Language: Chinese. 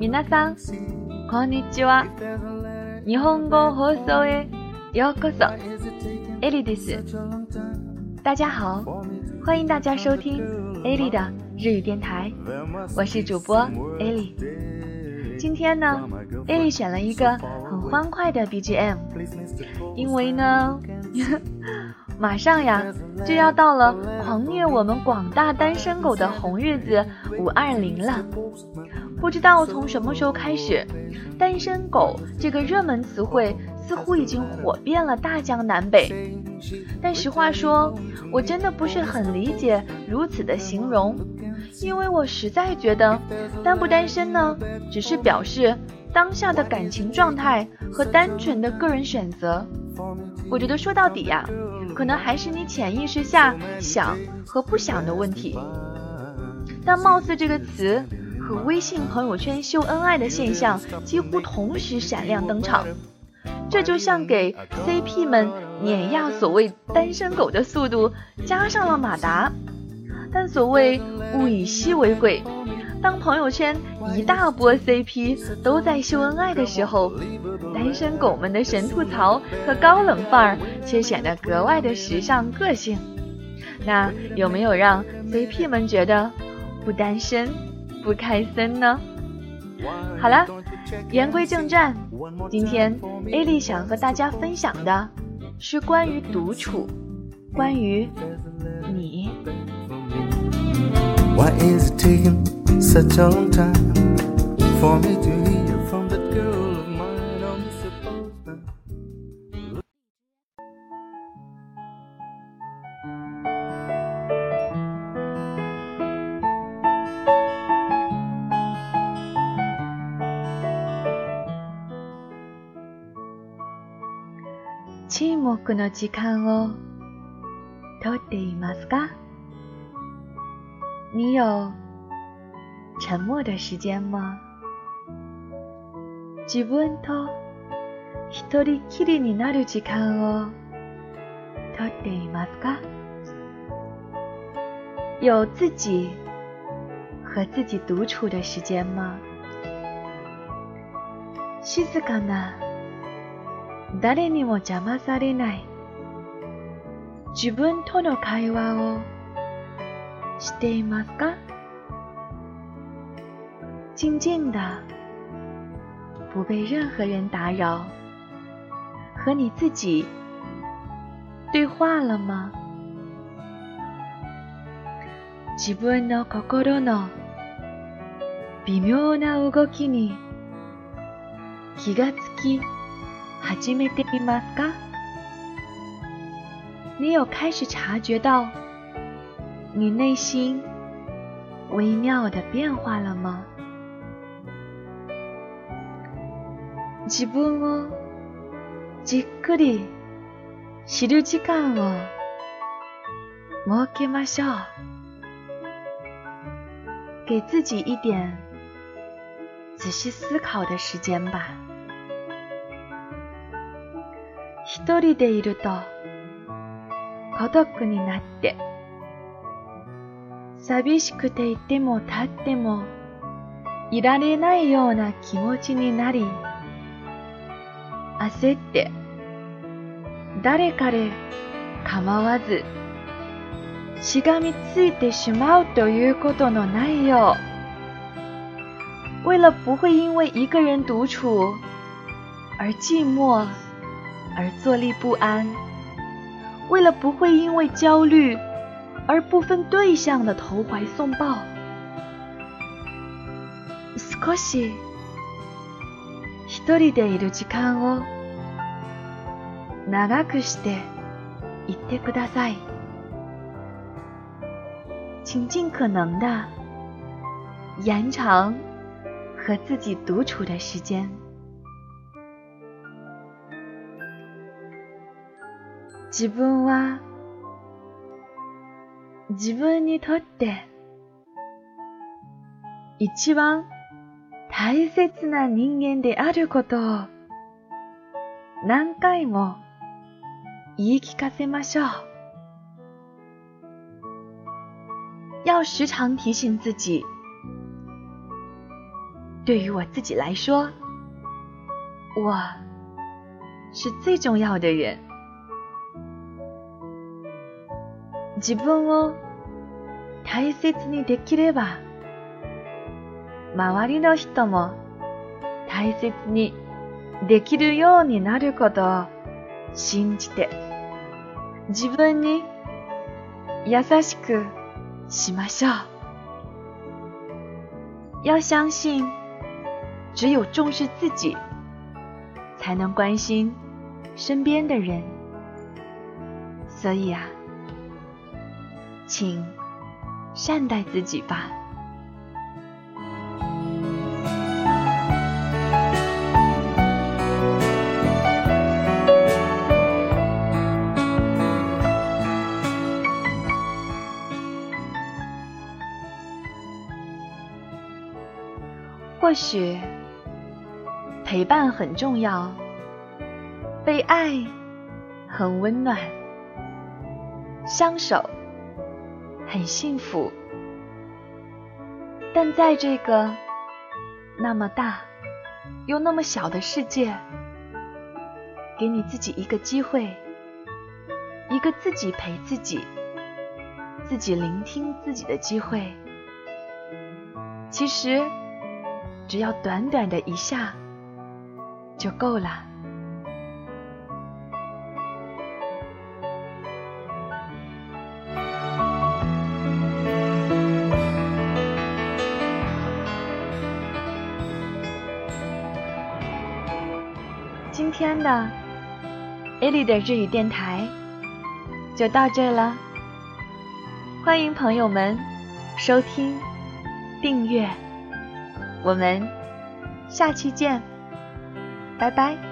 皆さん、こんにちは。日本語放送へようこそ。エリです。大家好，欢迎大家收听エリ的日语电台。我是主播エリ。今天呢，エリ选了一个很欢快的 BGM，因为呢。马上呀，就要到了狂虐我们广大单身狗的红日子五二零了。不知道从什么时候开始，单身狗这个热门词汇似乎已经火遍了大江南北。但实话说，我真的不是很理解如此的形容，因为我实在觉得，单不单身呢，只是表示当下的感情状态和单纯的个人选择。我觉得说到底呀，可能还是你潜意识下想和不想的问题。但“貌似”这个词和微信朋友圈秀恩爱的现象几乎同时闪亮登场，这就像给 CP 们碾压所谓单身狗的速度加上了马达。但所谓物以稀为贵。当朋友圈一大波 CP 都在秀恩爱的时候，单身狗们的神吐槽和高冷范儿却显得格外的时尚个性。那有没有让 CP 们觉得不单身、不开森呢？好了，言归正传，今天 Ali 想和大家分享的，是关于独处，关于你。such a long time for me to hear from that girl of mine on this apartment. 沈黙の時間をとっていますか？你有沉默的时间吗自分と一人きりになる時間をとっていますか有自己和自己独处的时间吗静かな誰にも邪魔されない自分との会話をしていますか静静的，不被任何人打扰，和你自己对话了吗？自分の心の微妙な動きに気がつき始めてみますか？你有开始察觉到你内心微妙的变化了吗？自分をじっくり知る時間を設けましょう。给自己一点仔细思考的时间吧。一人でいると孤独になって寂しくていても立ってもいられないような気持ちになり焦って誰彼構わずしがみついてしまうということのないよう为了不会因为一个人独处而寂寞而坐立不安为了不会因为焦虑而不分对象的投怀送抱少し一人でいる時間を長くしていってください。尽可能的延长和自己独处的时间。自分は自分にとって一番大切な人間であることを何回も言い聞かせましょう。要时常提醒自己。对于我自己来说，我是最重要的人。自分を大切にできれば。周りの人も大切にできるようになることを信じて自分に優しくしましょう。要相信，只有重视自己，才能关心身边的人。所以啊，请善待自己吧。或许陪伴很重要，被爱很温暖，相守很幸福。但在这个那么大又那么小的世界，给你自己一个机会，一个自己陪自己、自己聆听自己的机会。其实。只要短短的一下就够了。今天的艾丽的日语电台就到这了，欢迎朋友们收听、订阅。我们下期见，拜拜。